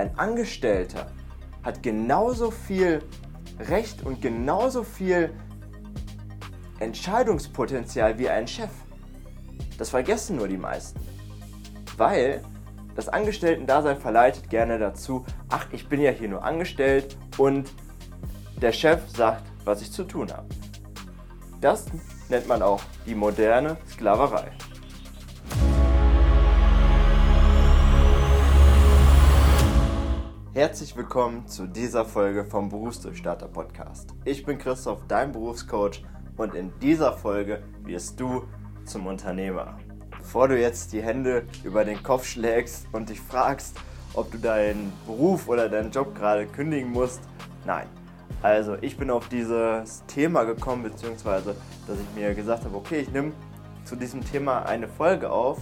ein Angestellter hat genauso viel Recht und genauso viel Entscheidungspotenzial wie ein Chef. Das vergessen nur die meisten. Weil das Angestellten-Dasein verleitet gerne dazu, ach, ich bin ja hier nur angestellt und der Chef sagt, was ich zu tun habe. Das nennt man auch die moderne Sklaverei. Herzlich willkommen zu dieser Folge vom Berufsdurchstarter Podcast. Ich bin Christoph, dein Berufscoach und in dieser Folge wirst du zum Unternehmer. Bevor du jetzt die Hände über den Kopf schlägst und dich fragst, ob du deinen Beruf oder deinen Job gerade kündigen musst, nein. Also ich bin auf dieses Thema gekommen, beziehungsweise dass ich mir gesagt habe, okay, ich nehme zu diesem Thema eine Folge auf,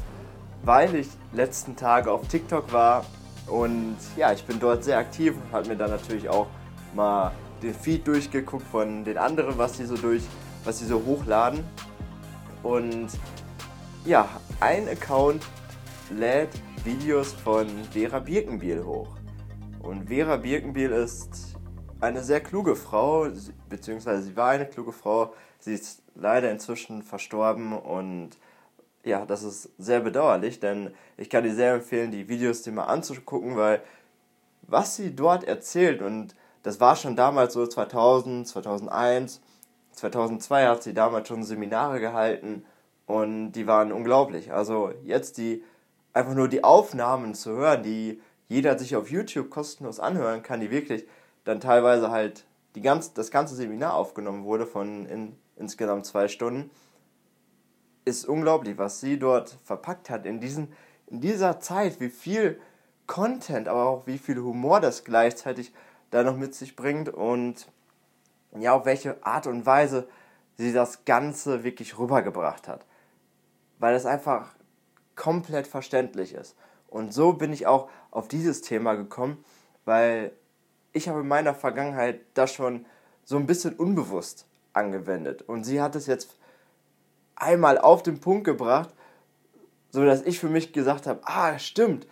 weil ich letzten Tage auf TikTok war und ja, ich bin dort sehr aktiv und habe mir dann natürlich auch mal den Feed durchgeguckt von den anderen, was sie so durch, was sie so hochladen. Und ja, ein Account lädt Videos von Vera Birkenbiel hoch. Und Vera Birkenbiel ist eine sehr kluge Frau, beziehungsweise sie war eine kluge Frau. Sie ist leider inzwischen verstorben und ja, das ist sehr bedauerlich, denn ich kann dir sehr empfehlen, die Videos dir mal anzugucken, weil was sie dort erzählt und das war schon damals so 2000, 2001, 2002 hat sie damals schon Seminare gehalten und die waren unglaublich. Also jetzt die einfach nur die Aufnahmen zu hören, die jeder sich auf YouTube kostenlos anhören kann, die wirklich dann teilweise halt die ganz, das ganze Seminar aufgenommen wurde von in, insgesamt zwei Stunden ist unglaublich, was sie dort verpackt hat in, diesen, in dieser Zeit, wie viel Content, aber auch wie viel Humor das gleichzeitig da noch mit sich bringt und ja, auf welche Art und Weise sie das Ganze wirklich rübergebracht hat. Weil es einfach komplett verständlich ist. Und so bin ich auch auf dieses Thema gekommen, weil ich habe in meiner Vergangenheit das schon so ein bisschen unbewusst angewendet. Und sie hat es jetzt einmal auf den Punkt gebracht, so dass ich für mich gesagt habe, ah, stimmt,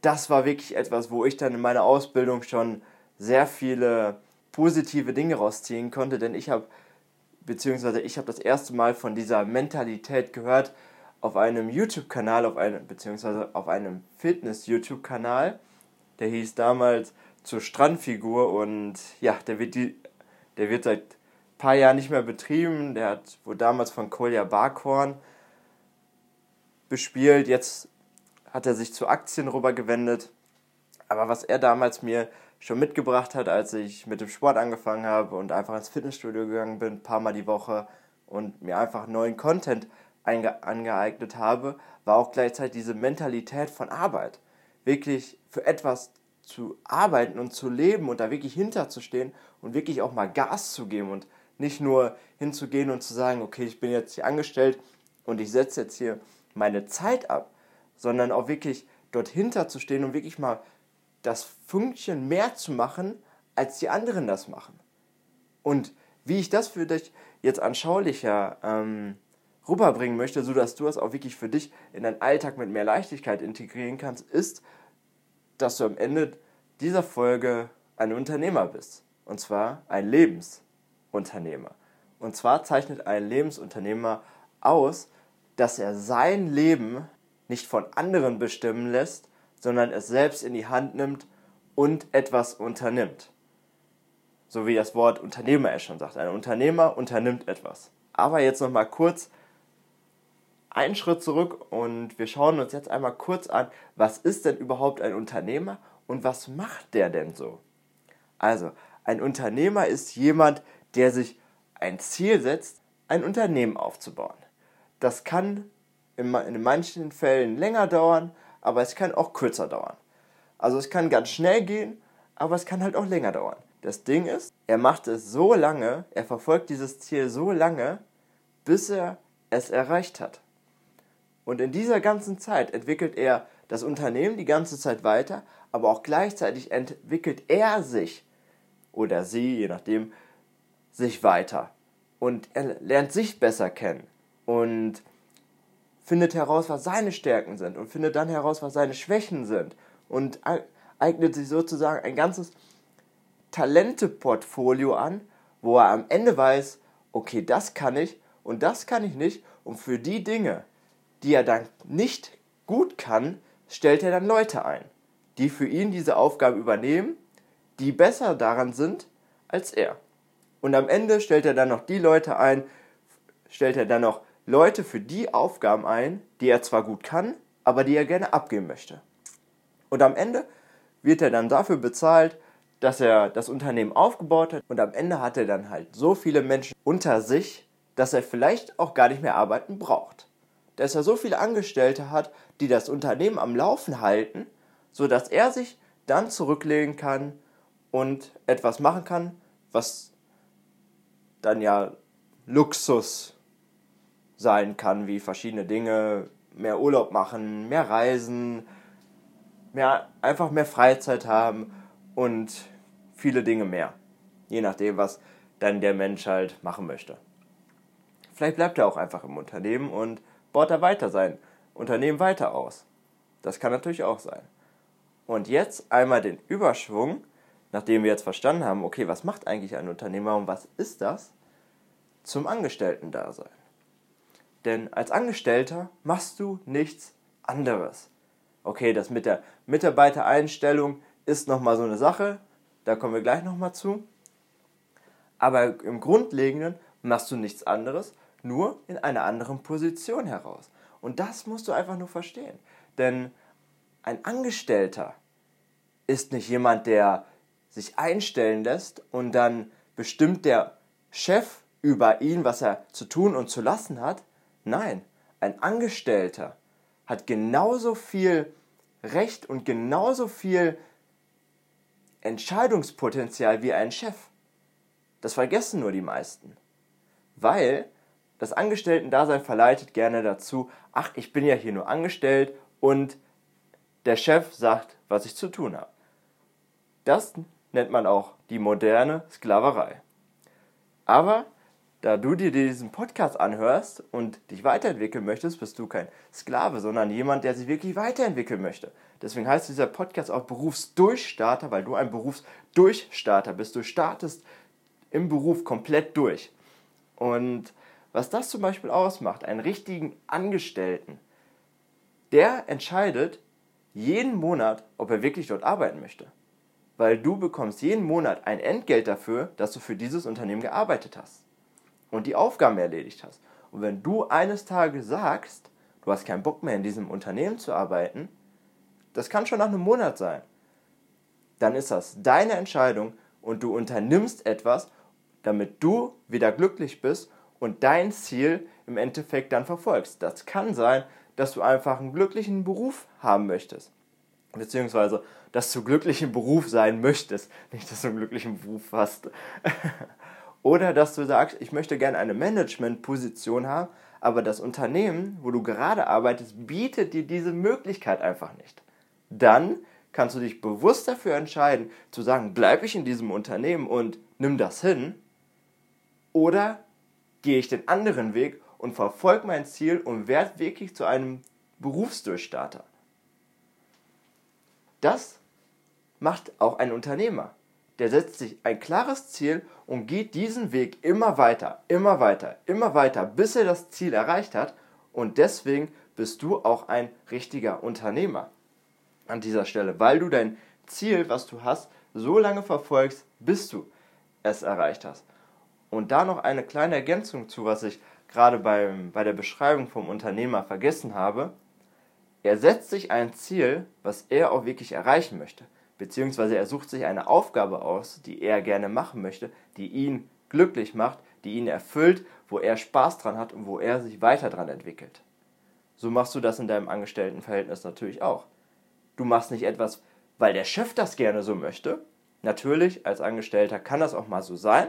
das war wirklich etwas, wo ich dann in meiner Ausbildung schon sehr viele positive Dinge rausziehen konnte, denn ich habe beziehungsweise ich habe das erste Mal von dieser Mentalität gehört auf einem YouTube-Kanal, auf einem beziehungsweise auf einem Fitness-YouTube-Kanal, der hieß damals zur Strandfigur und ja, der wird die, der wird seit paar Jahren nicht mehr betrieben. Der hat wohl damals von Kolja Barkhorn bespielt. Jetzt hat er sich zu Aktien rübergewendet. Aber was er damals mir schon mitgebracht hat, als ich mit dem Sport angefangen habe und einfach ins Fitnessstudio gegangen bin, ein paar Mal die Woche und mir einfach neuen Content angeeignet habe, war auch gleichzeitig diese Mentalität von Arbeit. Wirklich für etwas zu arbeiten und zu leben und da wirklich hinterzustehen und wirklich auch mal Gas zu geben und nicht nur hinzugehen und zu sagen, okay, ich bin jetzt hier angestellt und ich setze jetzt hier meine Zeit ab, sondern auch wirklich dort hinter zu stehen und wirklich mal das Fünkchen mehr zu machen, als die anderen das machen. Und wie ich das für dich jetzt anschaulicher ähm, rüberbringen möchte, sodass du das auch wirklich für dich in deinen Alltag mit mehr Leichtigkeit integrieren kannst, ist, dass du am Ende dieser Folge ein Unternehmer bist. Und zwar ein Lebens- Unternehmer. Und zwar zeichnet ein Lebensunternehmer aus, dass er sein Leben nicht von anderen bestimmen lässt, sondern es selbst in die Hand nimmt und etwas unternimmt. So wie das Wort Unternehmer es schon sagt. Ein Unternehmer unternimmt etwas. Aber jetzt nochmal kurz einen Schritt zurück und wir schauen uns jetzt einmal kurz an, was ist denn überhaupt ein Unternehmer und was macht der denn so? Also, ein Unternehmer ist jemand, der sich ein Ziel setzt, ein Unternehmen aufzubauen. Das kann in manchen Fällen länger dauern, aber es kann auch kürzer dauern. Also es kann ganz schnell gehen, aber es kann halt auch länger dauern. Das Ding ist, er macht es so lange, er verfolgt dieses Ziel so lange, bis er es erreicht hat. Und in dieser ganzen Zeit entwickelt er das Unternehmen die ganze Zeit weiter, aber auch gleichzeitig entwickelt er sich oder sie, je nachdem, sich weiter und er lernt sich besser kennen und findet heraus, was seine Stärken sind und findet dann heraus, was seine Schwächen sind und eignet sich sozusagen ein ganzes Talenteportfolio an, wo er am Ende weiß, okay, das kann ich und das kann ich nicht. Und für die Dinge, die er dann nicht gut kann, stellt er dann Leute ein, die für ihn diese Aufgabe übernehmen, die besser daran sind als er. Und am Ende stellt er dann noch die Leute ein, stellt er dann noch Leute für die Aufgaben ein, die er zwar gut kann, aber die er gerne abgeben möchte. Und am Ende wird er dann dafür bezahlt, dass er das Unternehmen aufgebaut hat und am Ende hat er dann halt so viele Menschen unter sich, dass er vielleicht auch gar nicht mehr arbeiten braucht. Dass er so viele Angestellte hat, die das Unternehmen am Laufen halten, sodass er sich dann zurücklegen kann und etwas machen kann, was dann ja Luxus sein kann, wie verschiedene Dinge, mehr Urlaub machen, mehr reisen, mehr, einfach mehr Freizeit haben und viele Dinge mehr. Je nachdem, was dann der Mensch halt machen möchte. Vielleicht bleibt er auch einfach im Unternehmen und baut da weiter sein Unternehmen weiter aus. Das kann natürlich auch sein. Und jetzt einmal den Überschwung, nachdem wir jetzt verstanden haben, okay, was macht eigentlich ein Unternehmer und was ist das, zum Angestellten-Dasein. Denn als Angestellter machst du nichts anderes. Okay, das mit der Mitarbeitereinstellung ist nochmal so eine Sache, da kommen wir gleich nochmal zu. Aber im Grundlegenden machst du nichts anderes, nur in einer anderen Position heraus. Und das musst du einfach nur verstehen. Denn ein Angestellter ist nicht jemand, der sich einstellen lässt und dann bestimmt der Chef über ihn, was er zu tun und zu lassen hat. Nein, ein Angestellter hat genauso viel Recht und genauso viel Entscheidungspotenzial wie ein Chef. Das vergessen nur die meisten. Weil das Angestellten-Dasein verleitet gerne dazu, ach, ich bin ja hier nur angestellt und der Chef sagt, was ich zu tun habe. Das nennt man auch die moderne Sklaverei. Aber da du dir diesen Podcast anhörst und dich weiterentwickeln möchtest, bist du kein Sklave, sondern jemand, der sich wirklich weiterentwickeln möchte. Deswegen heißt dieser Podcast auch Berufsdurchstarter, weil du ein Berufsdurchstarter bist. Du startest im Beruf komplett durch. Und was das zum Beispiel ausmacht, einen richtigen Angestellten, der entscheidet jeden Monat, ob er wirklich dort arbeiten möchte. Weil du bekommst jeden Monat ein Entgelt dafür, dass du für dieses Unternehmen gearbeitet hast und die Aufgaben erledigt hast. Und wenn du eines Tages sagst, du hast keinen Bock mehr in diesem Unternehmen zu arbeiten, das kann schon nach einem Monat sein, dann ist das deine Entscheidung und du unternimmst etwas, damit du wieder glücklich bist und dein Ziel im Endeffekt dann verfolgst. Das kann sein, dass du einfach einen glücklichen Beruf haben möchtest. Beziehungsweise, dass du glücklich im Beruf sein möchtest. Nicht, dass du einen glücklichen Beruf hast. Oder dass du sagst, ich möchte gerne eine Managementposition haben, aber das Unternehmen, wo du gerade arbeitest, bietet dir diese Möglichkeit einfach nicht. Dann kannst du dich bewusst dafür entscheiden, zu sagen, bleibe ich in diesem Unternehmen und nimm das hin. Oder gehe ich den anderen Weg und verfolge mein Ziel und werde wirklich zu einem Berufsdurchstarter. Das macht auch ein Unternehmer. Der setzt sich ein klares Ziel und geht diesen Weg immer weiter, immer weiter, immer weiter, bis er das Ziel erreicht hat. Und deswegen bist du auch ein richtiger Unternehmer an dieser Stelle, weil du dein Ziel, was du hast, so lange verfolgst, bis du es erreicht hast. Und da noch eine kleine Ergänzung zu, was ich gerade beim, bei der Beschreibung vom Unternehmer vergessen habe. Er setzt sich ein Ziel, was er auch wirklich erreichen möchte. Beziehungsweise er sucht sich eine Aufgabe aus, die er gerne machen möchte, die ihn glücklich macht, die ihn erfüllt, wo er Spaß dran hat und wo er sich weiter dran entwickelt. So machst du das in deinem Angestelltenverhältnis natürlich auch. Du machst nicht etwas, weil der Chef das gerne so möchte. Natürlich, als Angestellter kann das auch mal so sein,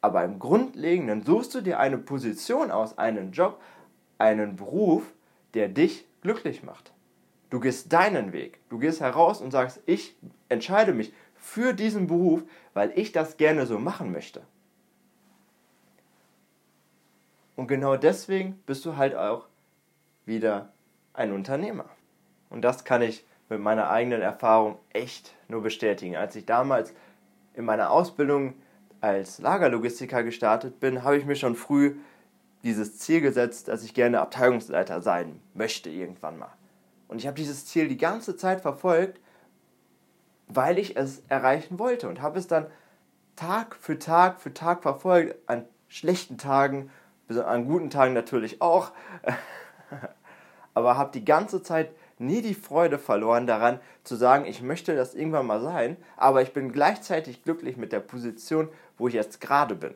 aber im Grundlegenden suchst du dir eine Position aus, einen Job, einen Beruf, der dich glücklich macht. Du gehst deinen Weg. Du gehst heraus und sagst, ich entscheide mich für diesen Beruf, weil ich das gerne so machen möchte. Und genau deswegen bist du halt auch wieder ein Unternehmer. Und das kann ich mit meiner eigenen Erfahrung echt nur bestätigen. Als ich damals in meiner Ausbildung als Lagerlogistiker gestartet bin, habe ich mir schon früh dieses Ziel gesetzt, dass ich gerne Abteilungsleiter sein möchte irgendwann mal. Und ich habe dieses Ziel die ganze Zeit verfolgt, weil ich es erreichen wollte und habe es dann Tag für Tag für Tag verfolgt, an schlechten Tagen, an guten Tagen natürlich auch, aber habe die ganze Zeit nie die Freude verloren daran zu sagen, ich möchte das irgendwann mal sein, aber ich bin gleichzeitig glücklich mit der Position, wo ich jetzt gerade bin.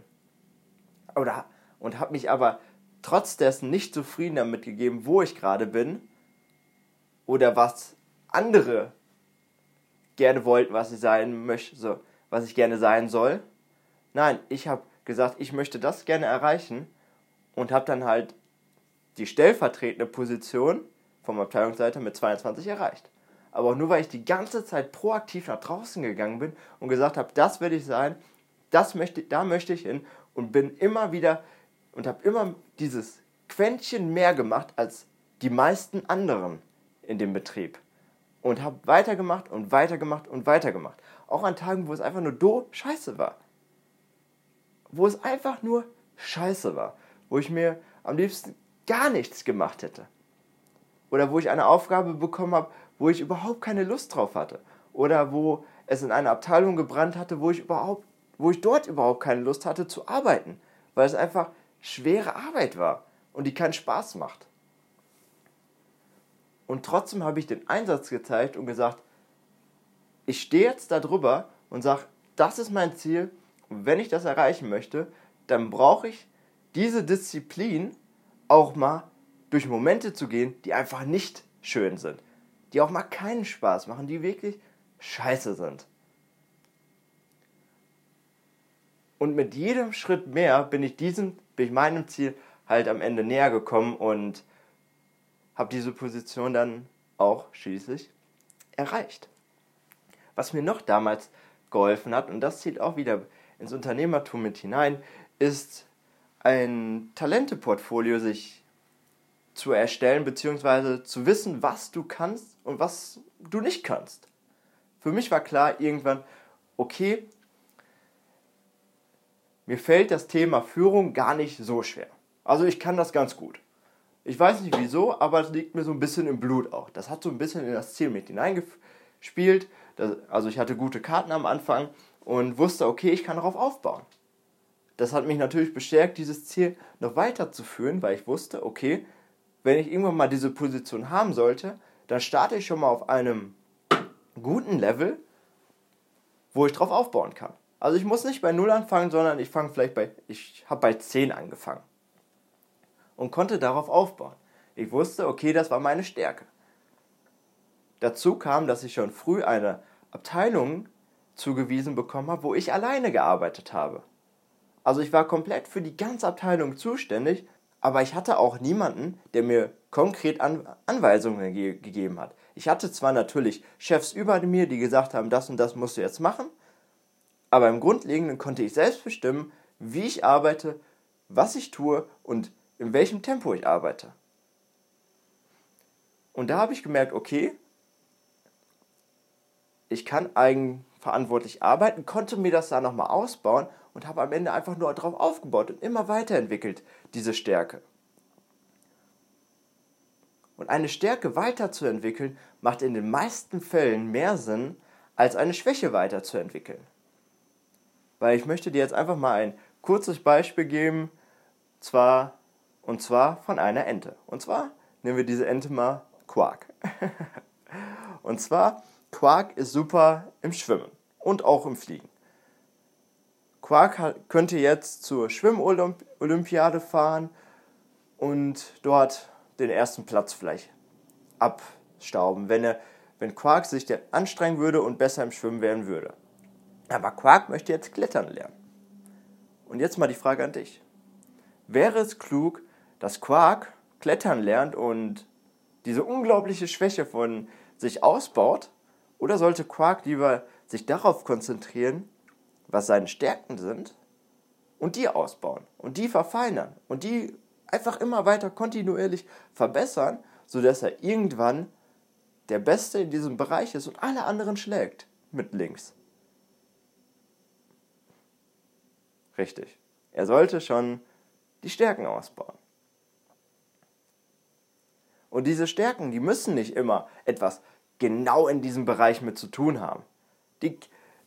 Oder, und habe mich aber trotz dessen nicht zufrieden damit gegeben, wo ich gerade bin oder was andere gerne wollten, was ich sein möchte, so, was ich gerne sein soll. Nein, ich habe gesagt, ich möchte das gerne erreichen und habe dann halt die stellvertretende Position vom Abteilungsleiter mit 22 erreicht. Aber auch nur, weil ich die ganze Zeit proaktiv nach draußen gegangen bin und gesagt habe, das will ich sein, das möchte, da möchte ich hin und bin immer wieder und habe immer dieses Quäntchen mehr gemacht als die meisten anderen in dem Betrieb. Und habe weitergemacht und weitergemacht und weitergemacht. Auch an Tagen, wo es einfach nur do scheiße war. Wo es einfach nur scheiße war. Wo ich mir am liebsten gar nichts gemacht hätte. Oder wo ich eine Aufgabe bekommen habe, wo ich überhaupt keine Lust drauf hatte. Oder wo es in einer Abteilung gebrannt hatte, wo ich überhaupt, wo ich dort überhaupt keine Lust hatte zu arbeiten. Weil es einfach schwere Arbeit war und die keinen Spaß macht. Und trotzdem habe ich den Einsatz gezeigt und gesagt, ich stehe jetzt da drüber und sage, das ist mein Ziel und wenn ich das erreichen möchte, dann brauche ich diese Disziplin auch mal durch Momente zu gehen, die einfach nicht schön sind, die auch mal keinen Spaß machen, die wirklich scheiße sind. Und mit jedem Schritt mehr bin ich diesem, bin ich meinem Ziel halt am Ende näher gekommen und habe diese Position dann auch schließlich erreicht. Was mir noch damals geholfen hat, und das zieht auch wieder ins Unternehmertum mit hinein, ist ein Talenteportfolio sich zu erstellen, beziehungsweise zu wissen, was du kannst und was du nicht kannst. Für mich war klar irgendwann, okay, mir fällt das Thema Führung gar nicht so schwer. Also ich kann das ganz gut. Ich weiß nicht wieso, aber es liegt mir so ein bisschen im Blut auch. Das hat so ein bisschen in das Ziel mit hineingespielt. Also ich hatte gute Karten am Anfang und wusste, okay, ich kann darauf aufbauen. Das hat mich natürlich bestärkt, dieses Ziel noch weiterzuführen, weil ich wusste, okay, wenn ich irgendwann mal diese Position haben sollte, dann starte ich schon mal auf einem guten Level, wo ich drauf aufbauen kann. Also ich muss nicht bei 0 anfangen, sondern ich fange vielleicht bei, ich habe bei 10 angefangen und konnte darauf aufbauen. Ich wusste, okay, das war meine Stärke. Dazu kam, dass ich schon früh eine Abteilung zugewiesen bekommen habe, wo ich alleine gearbeitet habe. Also ich war komplett für die ganze Abteilung zuständig, aber ich hatte auch niemanden, der mir konkret An Anweisungen ge gegeben hat. Ich hatte zwar natürlich Chefs über mir, die gesagt haben, das und das musst du jetzt machen, aber im Grundlegenden konnte ich selbst bestimmen, wie ich arbeite, was ich tue und in welchem Tempo ich arbeite. Und da habe ich gemerkt, okay, ich kann eigenverantwortlich arbeiten, konnte mir das da nochmal ausbauen und habe am Ende einfach nur darauf aufgebaut und immer weiterentwickelt, diese Stärke. Und eine Stärke weiterzuentwickeln, macht in den meisten Fällen mehr Sinn, als eine Schwäche weiterzuentwickeln. Weil ich möchte dir jetzt einfach mal ein kurzes Beispiel geben, zwar, und zwar von einer Ente. Und zwar nehmen wir diese Ente mal Quark. und zwar, Quark ist super im Schwimmen und auch im Fliegen. Quark könnte jetzt zur Schwimmolympiade fahren und dort den ersten Platz vielleicht abstauben, wenn, er, wenn Quark sich anstrengen würde und besser im Schwimmen werden würde. Aber Quark möchte jetzt klettern lernen. Und jetzt mal die Frage an dich. Wäre es klug, dass Quark klettern lernt und diese unglaubliche Schwäche von sich ausbaut? Oder sollte Quark lieber sich darauf konzentrieren, was seine Stärken sind und die ausbauen und die verfeinern und die einfach immer weiter kontinuierlich verbessern, sodass er irgendwann der Beste in diesem Bereich ist und alle anderen schlägt mit links. Richtig. Er sollte schon die Stärken ausbauen. Und diese Stärken, die müssen nicht immer etwas genau in diesem Bereich mit zu tun haben. Die,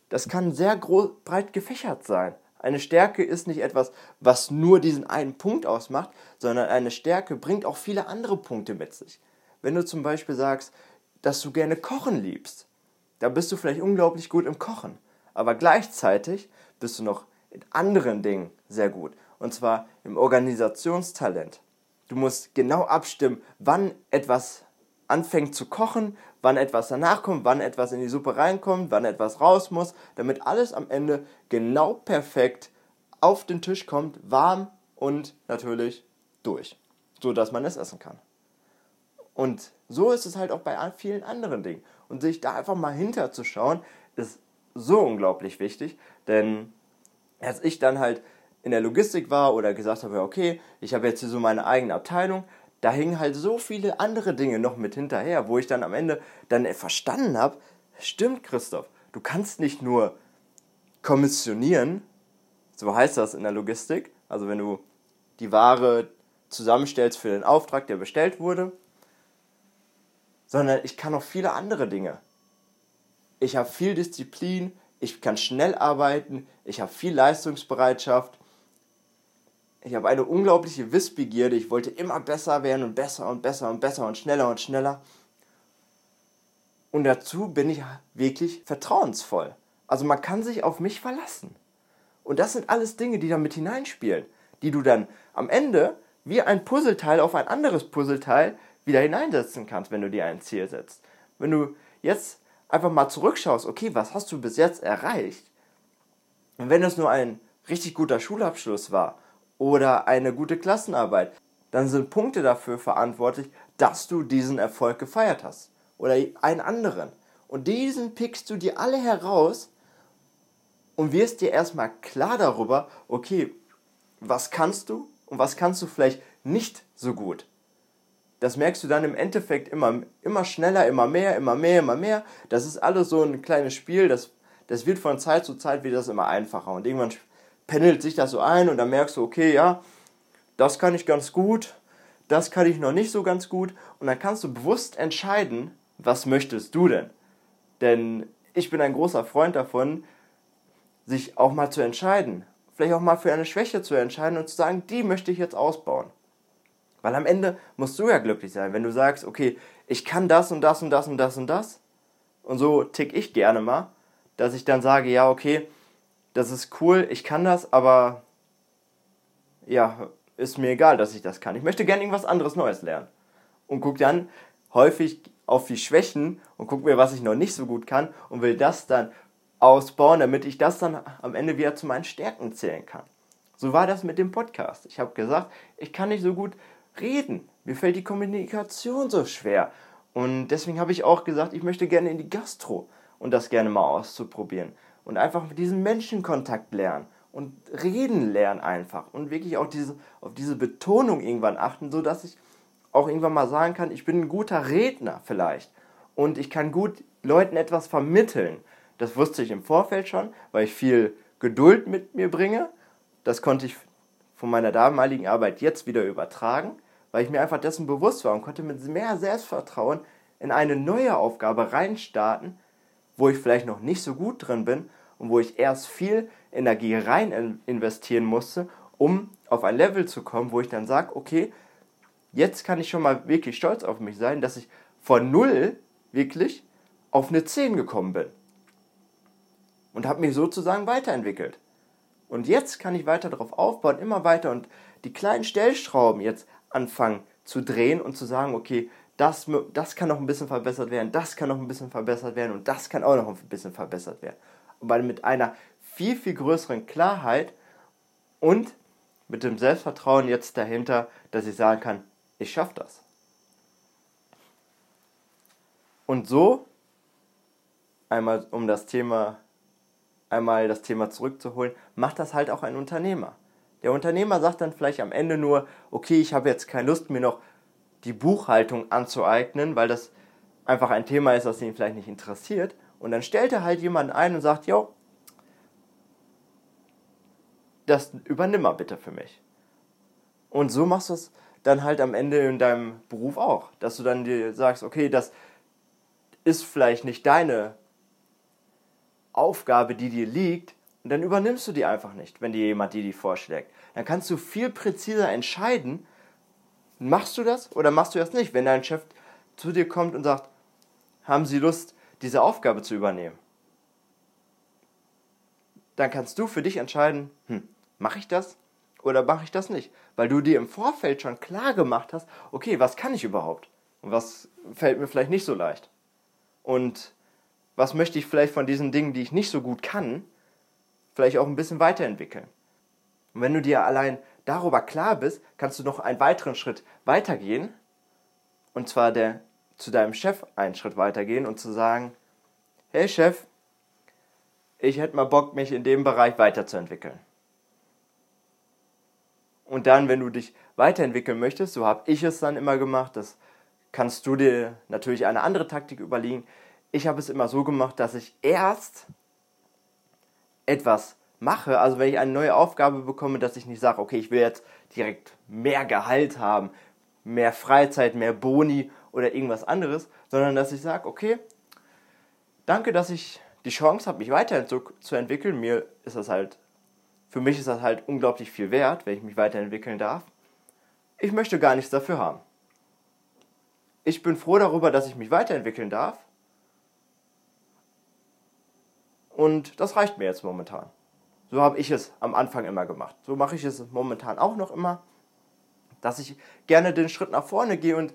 das kann sehr groß, breit gefächert sein. Eine Stärke ist nicht etwas, was nur diesen einen Punkt ausmacht, sondern eine Stärke bringt auch viele andere Punkte mit sich. Wenn du zum Beispiel sagst, dass du gerne kochen liebst, dann bist du vielleicht unglaublich gut im Kochen. Aber gleichzeitig bist du noch in anderen Dingen sehr gut. Und zwar im Organisationstalent. Du musst genau abstimmen, wann etwas anfängt zu kochen, wann etwas danach kommt, wann etwas in die Suppe reinkommt, wann etwas raus muss, damit alles am Ende genau perfekt auf den Tisch kommt, warm und natürlich durch, so dass man es essen kann. Und so ist es halt auch bei vielen anderen Dingen. Und sich da einfach mal hinterzuschauen, ist so unglaublich wichtig, denn als ich dann halt in der Logistik war oder gesagt habe, okay, ich habe jetzt hier so meine eigene Abteilung, da hingen halt so viele andere Dinge noch mit hinterher, wo ich dann am Ende dann verstanden habe, stimmt Christoph, du kannst nicht nur kommissionieren, so heißt das in der Logistik, also wenn du die Ware zusammenstellst für den Auftrag, der bestellt wurde, sondern ich kann auch viele andere Dinge. Ich habe viel Disziplin, ich kann schnell arbeiten, ich habe viel Leistungsbereitschaft, ich habe eine unglaubliche Wissbegierde. Ich wollte immer besser werden und besser und besser und besser und schneller und schneller. Und dazu bin ich wirklich vertrauensvoll. Also man kann sich auf mich verlassen. Und das sind alles Dinge, die da mit hineinspielen, die du dann am Ende wie ein Puzzleteil auf ein anderes Puzzleteil wieder hineinsetzen kannst, wenn du dir ein Ziel setzt. Wenn du jetzt einfach mal zurückschaust, okay, was hast du bis jetzt erreicht? Und wenn es nur ein richtig guter Schulabschluss war oder eine gute Klassenarbeit, dann sind Punkte dafür verantwortlich, dass du diesen Erfolg gefeiert hast oder einen anderen. Und diesen pickst du dir alle heraus und wirst dir erstmal klar darüber, okay, was kannst du und was kannst du vielleicht nicht so gut. Das merkst du dann im Endeffekt immer, immer schneller, immer mehr, immer mehr, immer mehr. Das ist alles so ein kleines Spiel, das, das wird von Zeit zu Zeit wird das immer einfacher. Und irgendwann pendelt sich das so ein und dann merkst du, okay, ja, das kann ich ganz gut, das kann ich noch nicht so ganz gut und dann kannst du bewusst entscheiden, was möchtest du denn? Denn ich bin ein großer Freund davon, sich auch mal zu entscheiden, vielleicht auch mal für eine Schwäche zu entscheiden und zu sagen, die möchte ich jetzt ausbauen. Weil am Ende musst du ja glücklich sein, wenn du sagst, okay, ich kann das und das und das und das und das. Und so tick ich gerne mal, dass ich dann sage, ja, okay, das ist cool, ich kann das, aber ja, ist mir egal, dass ich das kann. Ich möchte gerne irgendwas anderes Neues lernen. Und gucke dann häufig auf die Schwächen und gucke mir, was ich noch nicht so gut kann und will das dann ausbauen, damit ich das dann am Ende wieder zu meinen Stärken zählen kann. So war das mit dem Podcast. Ich habe gesagt, ich kann nicht so gut reden. Mir fällt die Kommunikation so schwer. Und deswegen habe ich auch gesagt, ich möchte gerne in die Gastro und das gerne mal auszuprobieren und einfach diesen Menschenkontakt lernen und reden lernen einfach und wirklich auch diese, auf diese Betonung irgendwann achten, sodass ich auch irgendwann mal sagen kann, ich bin ein guter Redner vielleicht und ich kann gut Leuten etwas vermitteln. Das wusste ich im Vorfeld schon, weil ich viel Geduld mit mir bringe. Das konnte ich von meiner damaligen Arbeit jetzt wieder übertragen, weil ich mir einfach dessen bewusst war und konnte mit mehr Selbstvertrauen in eine neue Aufgabe reinstarten, wo ich vielleicht noch nicht so gut drin bin und wo ich erst viel Energie rein investieren musste, um auf ein Level zu kommen, wo ich dann sage, okay, jetzt kann ich schon mal wirklich stolz auf mich sein, dass ich von 0 wirklich auf eine 10 gekommen bin. Und habe mich sozusagen weiterentwickelt. Und jetzt kann ich weiter darauf aufbauen, immer weiter und die kleinen Stellschrauben jetzt anfangen zu drehen und zu sagen, okay, das, das kann noch ein bisschen verbessert werden, das kann noch ein bisschen verbessert werden und das kann auch noch ein bisschen verbessert werden. Aber mit einer viel, viel größeren Klarheit und mit dem Selbstvertrauen jetzt dahinter, dass ich sagen kann, ich schaffe das. Und so, einmal um das Thema, einmal das Thema zurückzuholen, macht das halt auch ein Unternehmer. Der Unternehmer sagt dann vielleicht am Ende nur, okay, ich habe jetzt keine Lust, mir noch die Buchhaltung anzueignen, weil das einfach ein Thema ist, das ihn vielleicht nicht interessiert. Und dann stellt er halt jemanden ein und sagt, jo, das übernimm mal bitte für mich. Und so machst du es dann halt am Ende in deinem Beruf auch, dass du dann dir sagst, okay, das ist vielleicht nicht deine Aufgabe, die dir liegt, und dann übernimmst du die einfach nicht, wenn dir jemand die, die vorschlägt. Dann kannst du viel präziser entscheiden, machst du das oder machst du das nicht, wenn dein Chef zu dir kommt und sagt, haben Sie Lust, diese Aufgabe zu übernehmen? Dann kannst du für dich entscheiden, hm, mache ich das oder mache ich das nicht? Weil du dir im Vorfeld schon klar gemacht hast, okay, was kann ich überhaupt? Und was fällt mir vielleicht nicht so leicht? Und was möchte ich vielleicht von diesen Dingen, die ich nicht so gut kann, vielleicht auch ein bisschen weiterentwickeln? Und wenn du dir allein darüber klar bist, kannst du noch einen weiteren Schritt weitergehen. Und zwar der, zu deinem Chef einen Schritt weitergehen und zu sagen, hey Chef, ich hätte mal Bock, mich in dem Bereich weiterzuentwickeln. Und dann, wenn du dich weiterentwickeln möchtest, so habe ich es dann immer gemacht, das kannst du dir natürlich eine andere Taktik überlegen. Ich habe es immer so gemacht, dass ich erst etwas mache, also wenn ich eine neue Aufgabe bekomme, dass ich nicht sage, okay, ich will jetzt direkt mehr Gehalt haben, mehr Freizeit, mehr Boni oder irgendwas anderes, sondern dass ich sage, okay, danke, dass ich die Chance habe, mich weiterzuentwickeln. Mir ist das halt, für mich ist das halt unglaublich viel wert, wenn ich mich weiterentwickeln darf. Ich möchte gar nichts dafür haben. Ich bin froh darüber, dass ich mich weiterentwickeln darf. Und das reicht mir jetzt momentan. So habe ich es am Anfang immer gemacht. So mache ich es momentan auch noch immer, dass ich gerne den Schritt nach vorne gehe und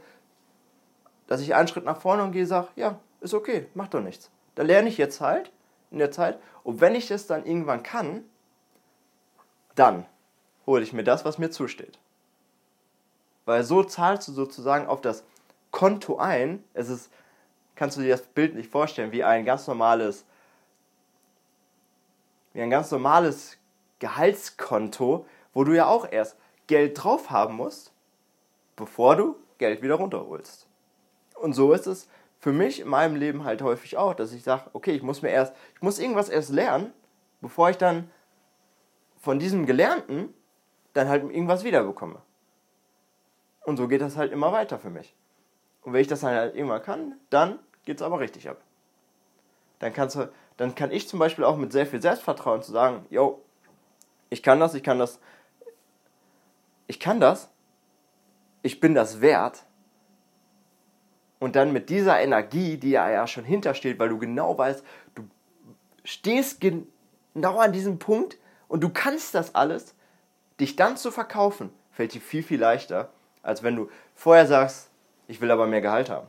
dass ich einen Schritt nach vorne gehe und sage, ja, ist okay, mach doch nichts. Da lerne ich jetzt halt in der Zeit und wenn ich es dann irgendwann kann, dann hole ich mir das, was mir zusteht. Weil so zahlst du sozusagen auf das Konto ein. Es ist, kannst du dir das Bild nicht vorstellen, wie ein ganz normales wie ein ganz normales Gehaltskonto, wo du ja auch erst Geld drauf haben musst, bevor du Geld wieder runterholst. Und so ist es für mich in meinem Leben halt häufig auch, dass ich sage, okay, ich muss mir erst, ich muss irgendwas erst lernen, bevor ich dann von diesem Gelernten dann halt irgendwas wiederbekomme. Und so geht das halt immer weiter für mich. Und wenn ich das dann halt irgendwann kann, dann geht es aber richtig ab. Dann kannst du, dann kann ich zum Beispiel auch mit sehr viel Selbstvertrauen zu sagen, yo, ich kann das, ich kann das, ich kann das, ich bin das wert. Und dann mit dieser Energie, die ja, ja schon hintersteht, weil du genau weißt, du stehst genau an diesem Punkt und du kannst das alles, dich dann zu verkaufen, fällt dir viel, viel leichter, als wenn du vorher sagst, ich will aber mehr Gehalt haben.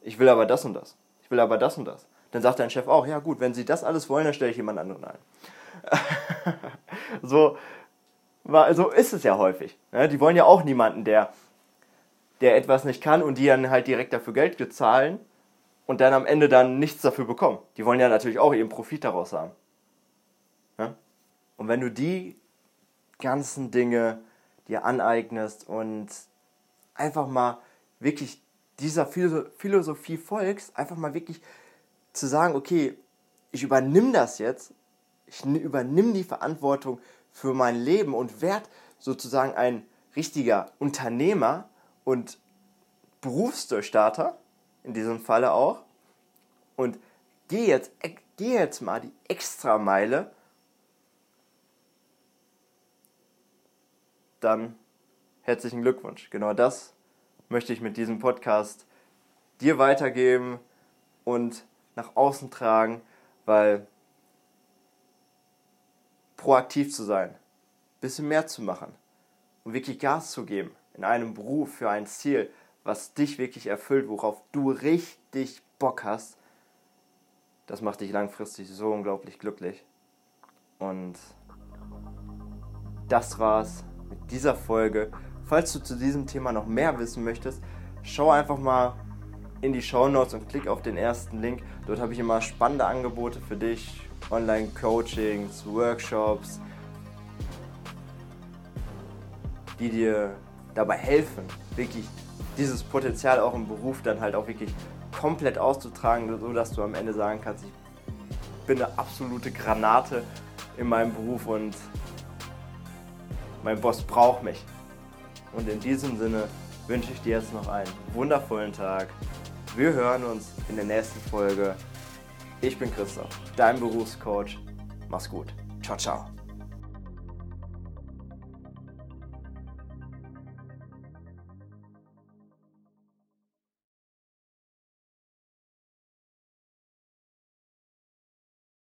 Ich will aber das und das. Ich will aber das und das. Dann sagt dein Chef auch, ja gut, wenn Sie das alles wollen, dann stelle ich jemand anderen ein. so, so ist es ja häufig. Ne? Die wollen ja auch niemanden, der, der etwas nicht kann und die dann halt direkt dafür Geld bezahlen und dann am Ende dann nichts dafür bekommen. Die wollen ja natürlich auch ihren Profit daraus haben. Ne? Und wenn du die ganzen Dinge dir aneignest und einfach mal wirklich dieser Philosophie folgst, einfach mal wirklich zu sagen, okay, ich übernimm das jetzt, ich übernimm die Verantwortung für mein Leben und werde sozusagen ein richtiger Unternehmer und Berufsdurchstarter, in diesem Falle auch, und gehe jetzt, geh jetzt mal die Extrameile, dann herzlichen Glückwunsch. Genau das möchte ich mit diesem Podcast dir weitergeben und nach außen tragen, weil proaktiv zu sein, ein bisschen mehr zu machen und wirklich Gas zu geben in einem Beruf für ein Ziel, was dich wirklich erfüllt, worauf du richtig Bock hast, das macht dich langfristig so unglaublich glücklich. Und das war's mit dieser Folge. Falls du zu diesem Thema noch mehr wissen möchtest, schau einfach mal in die Show Notes und klick auf den ersten Link. Dort habe ich immer spannende Angebote für dich, Online-Coachings, Workshops, die dir dabei helfen, wirklich dieses Potenzial auch im Beruf dann halt auch wirklich komplett auszutragen, so dass du am Ende sagen kannst, ich bin eine absolute Granate in meinem Beruf und mein Boss braucht mich. Und in diesem Sinne wünsche ich dir jetzt noch einen wundervollen Tag. Wir hören uns in der nächsten Folge. Ich bin Christoph, dein Berufscoach. Mach's gut. Ciao, ciao.